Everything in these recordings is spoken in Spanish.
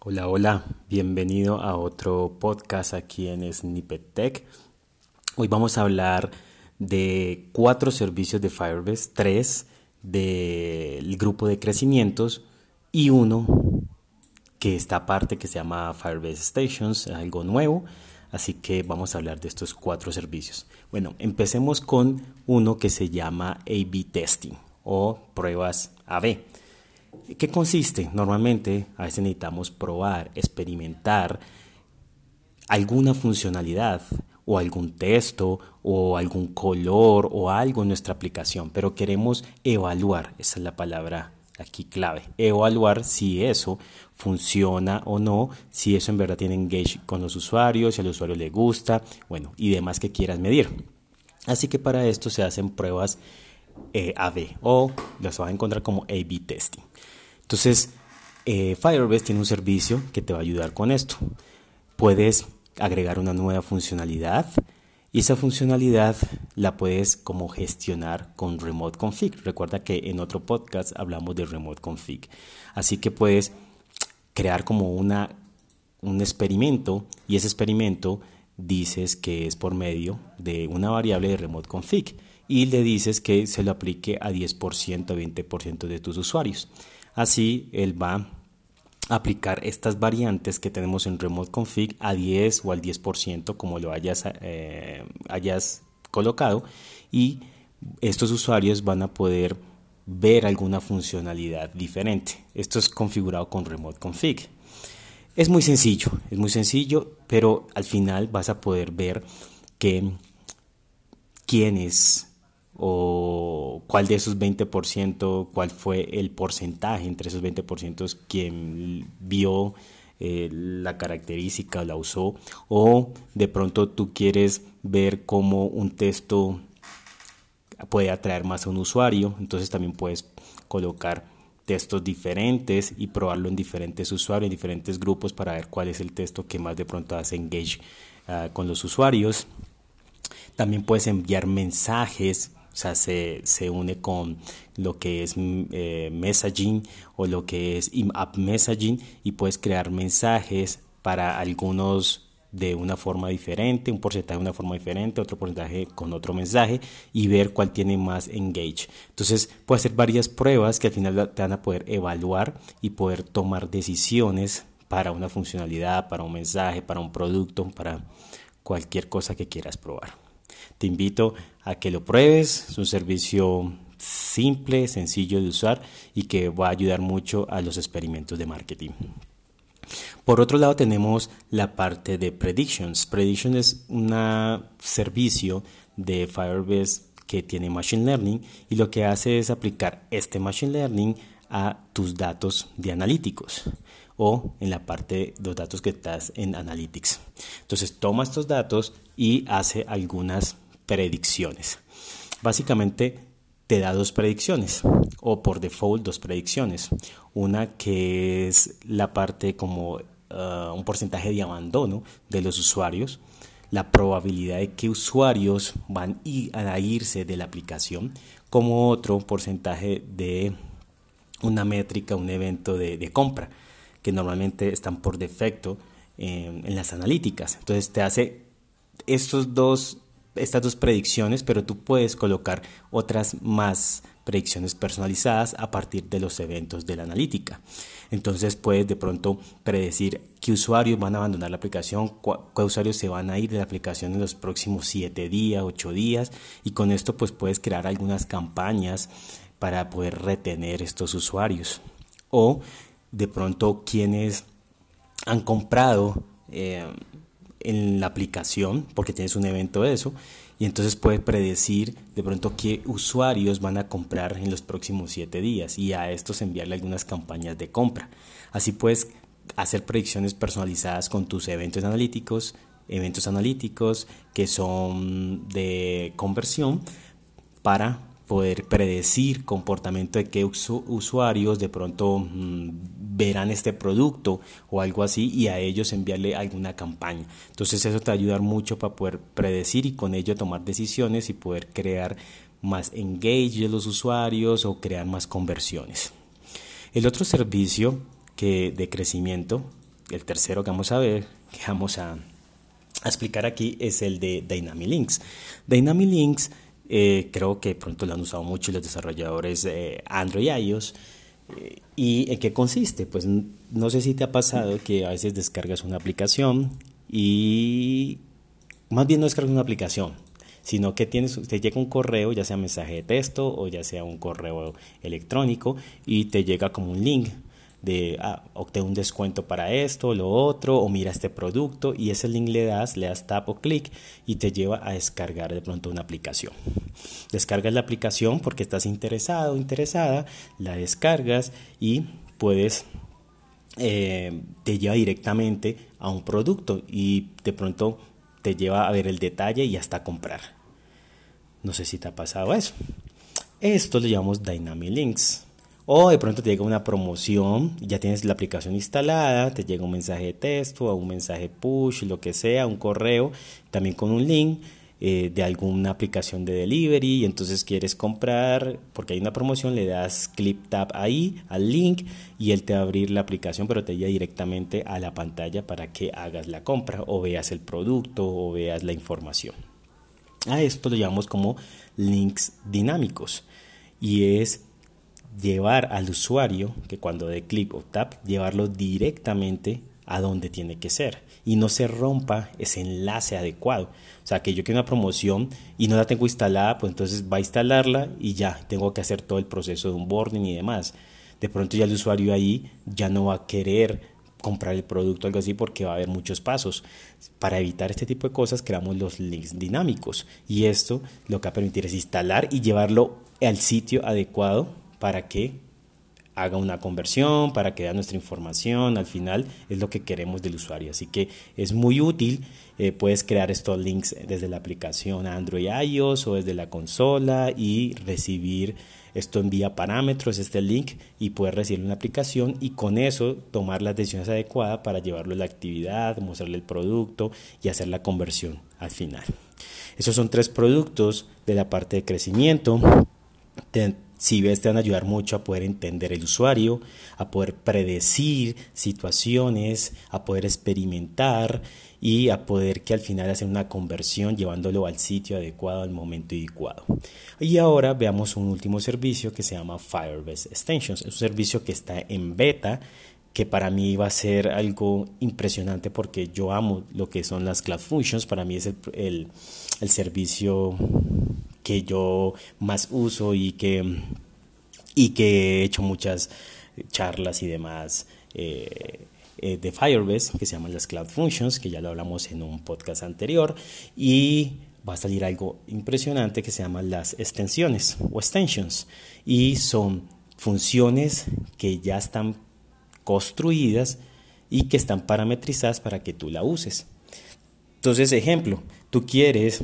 Hola, hola, bienvenido a otro podcast aquí en Snippet Tech. Hoy vamos a hablar de cuatro servicios de Firebase, tres del grupo de crecimientos y uno que está aparte que se llama Firebase Stations, algo nuevo. Así que vamos a hablar de estos cuatro servicios. Bueno, empecemos con uno que se llama A-B Testing o pruebas AB. ¿Qué consiste? Normalmente a veces necesitamos probar, experimentar alguna funcionalidad o algún texto o algún color o algo en nuestra aplicación, pero queremos evaluar, esa es la palabra aquí clave, evaluar si eso funciona o no, si eso en verdad tiene engage con los usuarios, si al usuario le gusta, bueno, y demás que quieras medir. Así que para esto se hacen pruebas AB o las vas a encontrar como A-B testing. Entonces, eh, Firebase tiene un servicio que te va a ayudar con esto. Puedes agregar una nueva funcionalidad y esa funcionalidad la puedes como gestionar con Remote Config. Recuerda que en otro podcast hablamos de Remote Config. Así que puedes crear como una, un experimento y ese experimento dices que es por medio de una variable de Remote Config y le dices que se lo aplique a 10%, 20% de tus usuarios. Así él va a aplicar estas variantes que tenemos en Remote Config a 10 o al 10% como lo hayas, eh, hayas colocado y estos usuarios van a poder ver alguna funcionalidad diferente. Esto es configurado con Remote Config. Es muy sencillo, es muy sencillo, pero al final vas a poder ver que quiénes o cuál de esos 20%, cuál fue el porcentaje entre esos 20% quien vio eh, la característica, la usó, o de pronto tú quieres ver cómo un texto puede atraer más a un usuario, entonces también puedes colocar textos diferentes y probarlo en diferentes usuarios, en diferentes grupos para ver cuál es el texto que más de pronto hace engage ah, con los usuarios. También puedes enviar mensajes sea, se, se une con lo que es mm, eh, messaging o lo que es in-app messaging y puedes crear mensajes para algunos de una forma diferente, un porcentaje de una forma diferente, otro porcentaje con otro mensaje y ver cuál tiene más engage. Entonces, puedes hacer varias pruebas que al final te van a poder evaluar y poder tomar decisiones para una funcionalidad, para un mensaje, para un producto, para cualquier cosa que quieras probar. Te invito a que lo pruebes. Es un servicio simple, sencillo de usar y que va a ayudar mucho a los experimentos de marketing. Por otro lado tenemos la parte de Predictions. Predictions es un servicio de Firebase que tiene Machine Learning y lo que hace es aplicar este Machine Learning a tus datos de analíticos o en la parte de los datos que estás en Analytics. Entonces toma estos datos y hace algunas predicciones. Básicamente te da dos predicciones o por default dos predicciones. Una que es la parte como uh, un porcentaje de abandono de los usuarios, la probabilidad de que usuarios van a irse de la aplicación, como otro porcentaje de una métrica, un evento de, compra, que normalmente están por defecto en, las analíticas. Entonces te hace estos dos estas dos predicciones, pero tú puedes colocar otras más predicciones personalizadas a partir de los eventos de la analítica. Entonces puedes de pronto predecir qué usuarios van a abandonar la aplicación, qué usuarios se van a ir de la aplicación en los próximos 7 días, 8 días y con esto pues puedes crear algunas campañas para poder retener estos usuarios. O de pronto quienes han comprado eh, en la aplicación, porque tienes un evento de eso, y entonces puedes predecir de pronto qué usuarios van a comprar en los próximos 7 días y a estos enviarle algunas campañas de compra. Así puedes hacer predicciones personalizadas con tus eventos analíticos, eventos analíticos que son de conversión para poder predecir comportamiento de qué usuarios de pronto mm, verán este producto o algo así y a ellos enviarle alguna campaña. Entonces eso te va mucho para poder predecir y con ello tomar decisiones y poder crear más engage de los usuarios o crear más conversiones. El otro servicio que de crecimiento el tercero que vamos a ver, que vamos a, explicar aquí, es el de Dynamilinks. Dynamilinks eh, creo que pronto lo han usado mucho los desarrolladores de Android y iOS. Eh, ¿Y en qué consiste? Pues no sé si te ha pasado que a veces descargas una aplicación y más bien no descargas una aplicación, sino que tienes, te llega un correo, ya sea mensaje de texto o ya sea un correo electrónico y te llega como un link de ah, obtener un descuento para esto, lo otro, o mira este producto y ese link le das, le das tap o clic y te lleva a descargar de pronto una aplicación. Descargas la aplicación porque estás interesado o interesada, la descargas y puedes eh, te lleva directamente a un producto y de pronto te lleva a ver el detalle y hasta comprar. No sé si te ha pasado eso. Esto lo llamamos Dynamic Links. O de pronto te llega una promoción, ya tienes la aplicación instalada, te llega un mensaje de texto, un mensaje push, lo que sea, un correo, también con un link eh, de alguna aplicación de delivery y entonces quieres comprar porque hay una promoción, le das clip tap ahí al link y él te va a abrir la aplicación pero te lleva directamente a la pantalla para que hagas la compra o veas el producto o veas la información. A esto lo llamamos como links dinámicos y es llevar al usuario que cuando dé clic o tap, llevarlo directamente a donde tiene que ser y no se rompa ese enlace adecuado. O sea, que yo quiero una promoción y no la tengo instalada, pues entonces va a instalarla y ya tengo que hacer todo el proceso de un boarding y demás. De pronto ya el usuario ahí ya no va a querer comprar el producto o algo así porque va a haber muchos pasos. Para evitar este tipo de cosas creamos los links dinámicos y esto lo que va a permitir es instalar y llevarlo al sitio adecuado para que haga una conversión, para que vea nuestra información, al final es lo que queremos del usuario. Así que es muy útil, eh, puedes crear estos links desde la aplicación Android iOS o desde la consola y recibir, esto envía parámetros, este link y puedes recibir una aplicación y con eso tomar las decisiones adecuadas para llevarlo a la actividad, mostrarle el producto y hacer la conversión al final. Esos son tres productos de la parte de crecimiento si ves, te van a ayudar mucho a poder entender el usuario, a poder predecir situaciones, a poder experimentar y a poder que al final hacer una conversión llevándolo al sitio adecuado al momento adecuado. Y ahora veamos un último servicio que se llama Firebase Extensions. Es un servicio que está en beta que para mí va a ser algo impresionante porque yo amo lo que son las Cloud Functions. Para mí es el, el, el servicio que yo más uso y que, y que he hecho muchas charlas y demás eh, eh, de Firebase que se llaman las Cloud Functions, que ya lo hablamos en un podcast anterior, y va a salir algo impresionante que se llaman las extensiones o extensions, y son funciones que ya están construidas y que están parametrizadas para que tú la uses. Entonces, ejemplo, tú quieres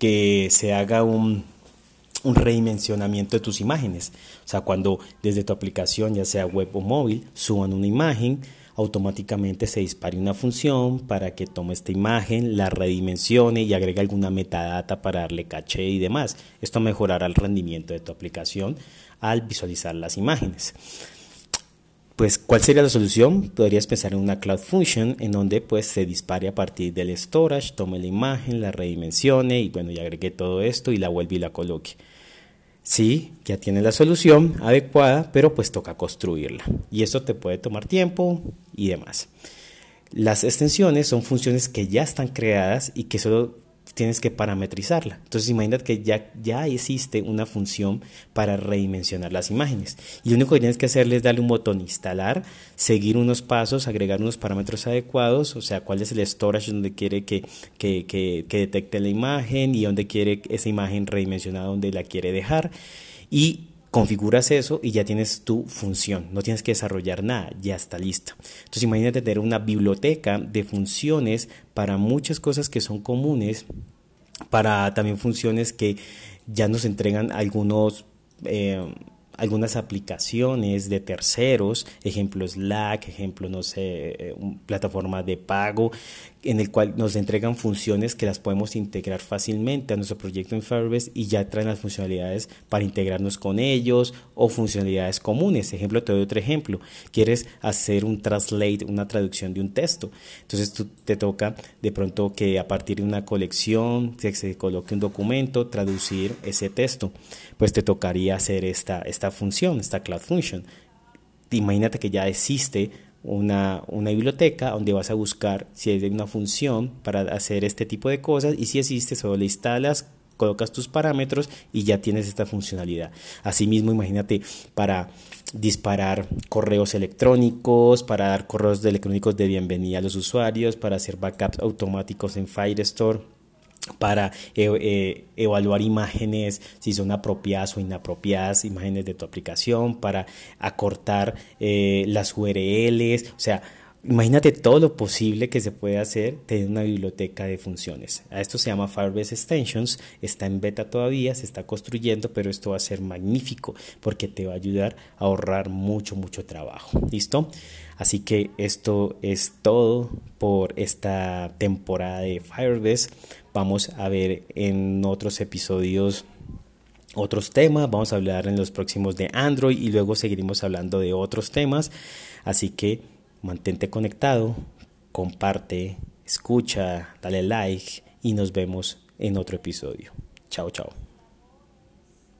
que se haga un, un redimensionamiento de tus imágenes. O sea, cuando desde tu aplicación, ya sea web o móvil, suban una imagen, automáticamente se dispare una función para que tome esta imagen, la redimensione y agregue alguna metadata para darle caché y demás. Esto mejorará el rendimiento de tu aplicación al visualizar las imágenes. Pues, ¿cuál sería la solución? Podrías pensar en una Cloud Function en donde pues se dispare a partir del storage, tome la imagen, la redimensione y bueno, ya agregué todo esto y la vuelve y la coloque. Sí, ya tiene la solución adecuada, pero pues toca construirla. Y eso te puede tomar tiempo y demás. Las extensiones son funciones que ya están creadas y que solo tienes que parametrizarla. Entonces imagínate que ya, ya existe una función para redimensionar las imágenes. Y lo único que tienes que hacerle es darle un botón instalar, seguir unos pasos, agregar unos parámetros adecuados, o sea, cuál es el storage donde quiere que, que, que, que detecte la imagen y dónde quiere esa imagen redimensionada, donde la quiere dejar. Y configuras eso y ya tienes tu función, no tienes que desarrollar nada, ya está listo. Entonces imagínate tener una biblioteca de funciones para muchas cosas que son comunes, para también funciones que ya nos entregan algunos... Eh, algunas aplicaciones de terceros, ejemplo Slack, ejemplo, no sé, eh, plataforma de pago, en el cual nos entregan funciones que las podemos integrar fácilmente a nuestro proyecto en Firebase y ya traen las funcionalidades para integrarnos con ellos o funcionalidades comunes. Ejemplo, te doy otro ejemplo. Quieres hacer un translate, una traducción de un texto. Entonces tú te toca de pronto que a partir de una colección que se coloque un documento, traducir ese texto. Pues te tocaría hacer esta, esta función, esta cloud function. Imagínate que ya existe una, una, biblioteca donde vas a buscar si hay una función para hacer este tipo de cosas y si existe solo le instalas colocas tus parámetros y ya tienes esta funcionalidad. Asimismo, imagínate para disparar correos electrónicos, para dar correos electrónicos de bienvenida a los usuarios, para hacer backups automáticos en Firestore para eh, eh, evaluar imágenes si son apropiadas o inapropiadas, imágenes de tu aplicación, para acortar eh, las URLs, o sea, imagínate todo lo posible que se puede hacer tener una biblioteca de funciones. A esto se llama Firebase Extensions, está en beta todavía, se está construyendo, pero esto va a ser magnífico porque te va a ayudar a ahorrar mucho, mucho trabajo. ¿Listo? Así que esto es todo por esta temporada de Firebase. Vamos a ver en otros episodios otros temas. Vamos a hablar en los próximos de Android y luego seguiremos hablando de otros temas. Así que mantente conectado, comparte, escucha, dale like y nos vemos en otro episodio. Chao, chao.